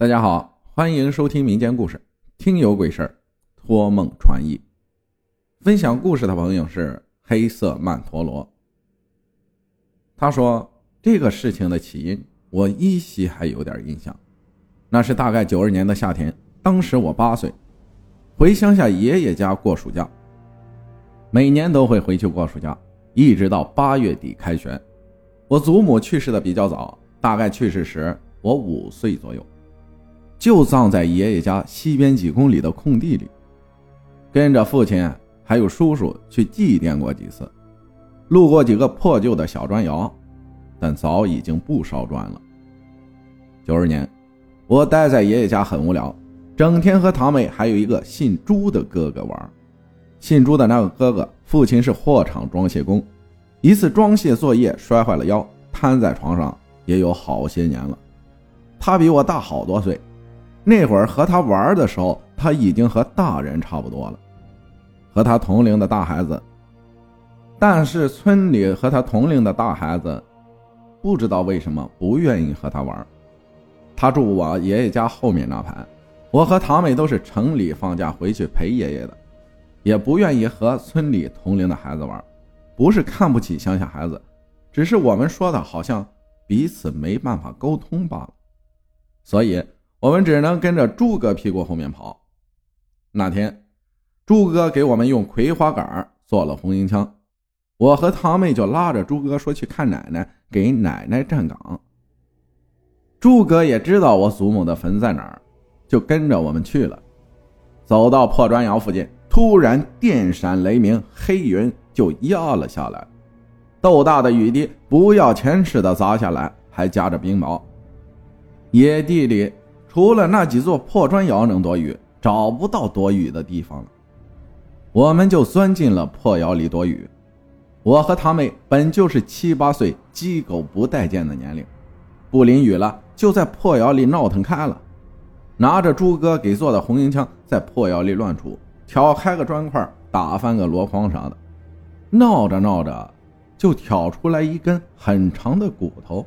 大家好，欢迎收听民间故事，听有鬼事儿，托梦传译。分享故事的朋友是黑色曼陀罗。他说这个事情的起因，我依稀还有点印象。那是大概九二年的夏天，当时我八岁，回乡下爷爷家过暑假。每年都会回去过暑假，一直到八月底开学。我祖母去世的比较早，大概去世时我五岁左右。就葬在爷爷家西边几公里的空地里，跟着父亲还有叔叔去祭奠过几次，路过几个破旧的小砖窑，但早已经不烧砖了。九二年，我待在爷爷家很无聊，整天和堂妹还有一个姓朱的哥哥玩。姓朱的那个哥哥，父亲是货场装卸工，一次装卸作业摔坏了腰，瘫在床上也有好些年了。他比我大好多岁。那会儿和他玩的时候，他已经和大人差不多了，和他同龄的大孩子。但是村里和他同龄的大孩子，不知道为什么不愿意和他玩。他住我爷爷家后面那排，我和堂妹都是城里放假回去陪爷爷的，也不愿意和村里同龄的孩子玩。不是看不起乡下孩子，只是我们说的好像彼此没办法沟通罢了，所以。我们只能跟着朱哥屁股后面跑。那天，朱哥给我们用葵花杆做了红缨枪，我和堂妹就拉着朱哥说去看奶奶，给奶奶站岗。朱哥也知道我祖母的坟在哪儿，就跟着我们去了。走到破砖窑附近，突然电闪雷鸣，黑云就压了下来，豆大的雨滴不要钱似的砸下来，还夹着冰雹。野地里。除了那几座破砖窑能躲雨，找不到躲雨的地方了。我们就钻进了破窑里躲雨。我和堂妹本就是七八岁鸡狗不待见的年龄，不淋雨了就在破窑里闹腾开了，拿着朱哥给做的红缨枪在破窑里乱杵，挑开个砖块打翻个箩筐啥的。闹着闹着，就挑出来一根很长的骨头。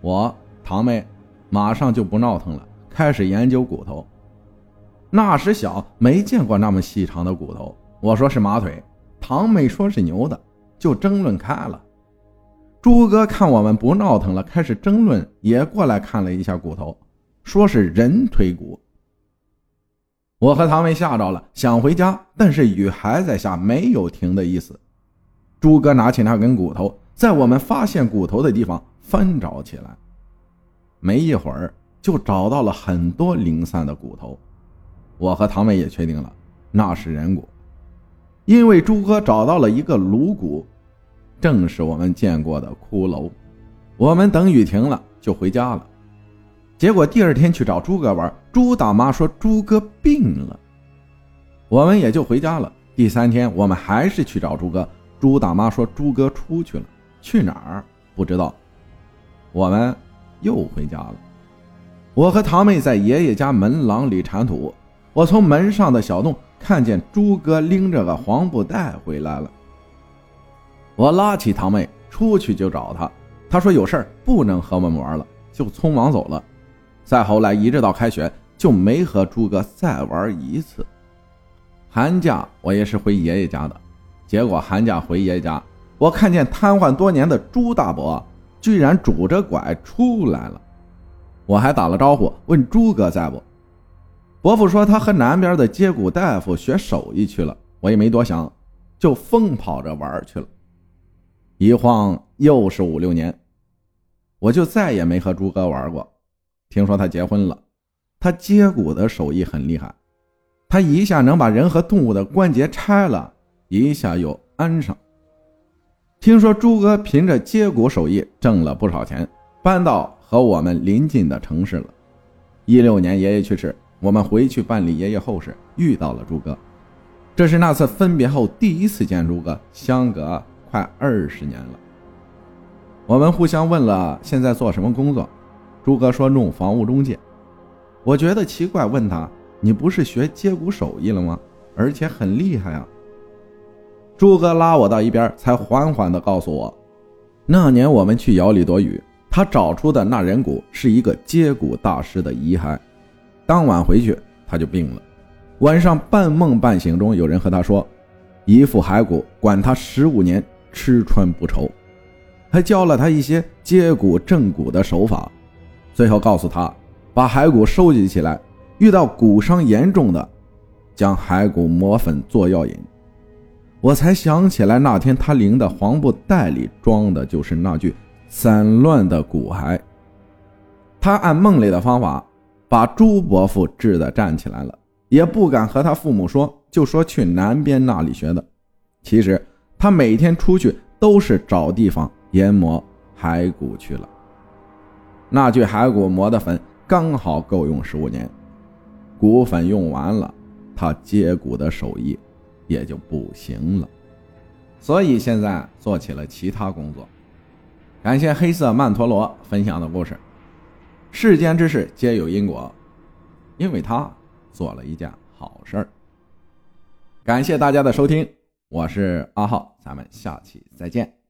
我堂妹。马上就不闹腾了，开始研究骨头。那时小，没见过那么细长的骨头。我说是马腿，堂妹说是牛的，就争论开了。朱哥看我们不闹腾了，开始争论，也过来看了一下骨头，说是人腿骨。我和堂妹吓着了，想回家，但是雨还在下，没有停的意思。朱哥拿起那根骨头，在我们发现骨头的地方翻找起来。没一会儿，就找到了很多零散的骨头。我和堂妹也确定了，那是人骨，因为朱哥找到了一个颅骨，正是我们见过的骷髅。我们等雨停了就回家了。结果第二天去找朱哥玩，朱大妈说朱哥病了，我们也就回家了。第三天我们还是去找朱哥，朱大妈说朱哥出去了，去哪儿不知道。我们。又回家了。我和堂妹在爷爷家门廊里铲土，我从门上的小洞看见朱哥拎着个黄布袋回来了。我拉起堂妹出去就找他，他说有事儿不能和我们玩了，就匆忙走了。再后来一直到开学就没和朱哥再玩一次。寒假我也是回爷爷家的，结果寒假回爷爷家，我看见瘫痪多年的朱大伯。居然拄着拐出来了，我还打了招呼，问朱哥在不？伯父说他和南边的接骨大夫学手艺去了，我也没多想，就疯跑着玩去了。一晃又是五六年，我就再也没和朱哥玩过。听说他结婚了，他接骨的手艺很厉害，他一下能把人和动物的关节拆了，一下又安上。听说朱哥凭着接骨手艺挣了不少钱，搬到和我们邻近的城市了。一六年爷爷去世，我们回去办理爷爷后事，遇到了朱哥。这是那次分别后第一次见朱哥，相隔快二十年了。我们互相问了现在做什么工作，朱哥说弄房屋中介。我觉得奇怪，问他：“你不是学接骨手艺了吗？而且很厉害啊。”朱哥拉我到一边，才缓缓地告诉我：“那年我们去窑里躲雨，他找出的那人骨是一个接骨大师的遗骸。当晚回去他就病了，晚上半梦半醒中，有人和他说，一副骸骨管他十五年吃穿不愁，还教了他一些接骨正骨的手法，最后告诉他把骸骨收集起来，遇到骨伤严重的，将骸骨磨粉做药引。我才想起来，那天他领的黄布袋里装的就是那具散乱的骨骸。他按梦里的方法把朱伯父治得站起来了，也不敢和他父母说，就说去南边那里学的。其实他每天出去都是找地方研磨骸骨去了。那具骸骨磨的粉刚好够用十五年，骨粉用完了，他接骨的手艺。也就不行了，所以现在做起了其他工作。感谢黑色曼陀罗分享的故事。世间之事皆有因果，因为他做了一件好事儿。感谢大家的收听，我是阿浩，咱们下期再见。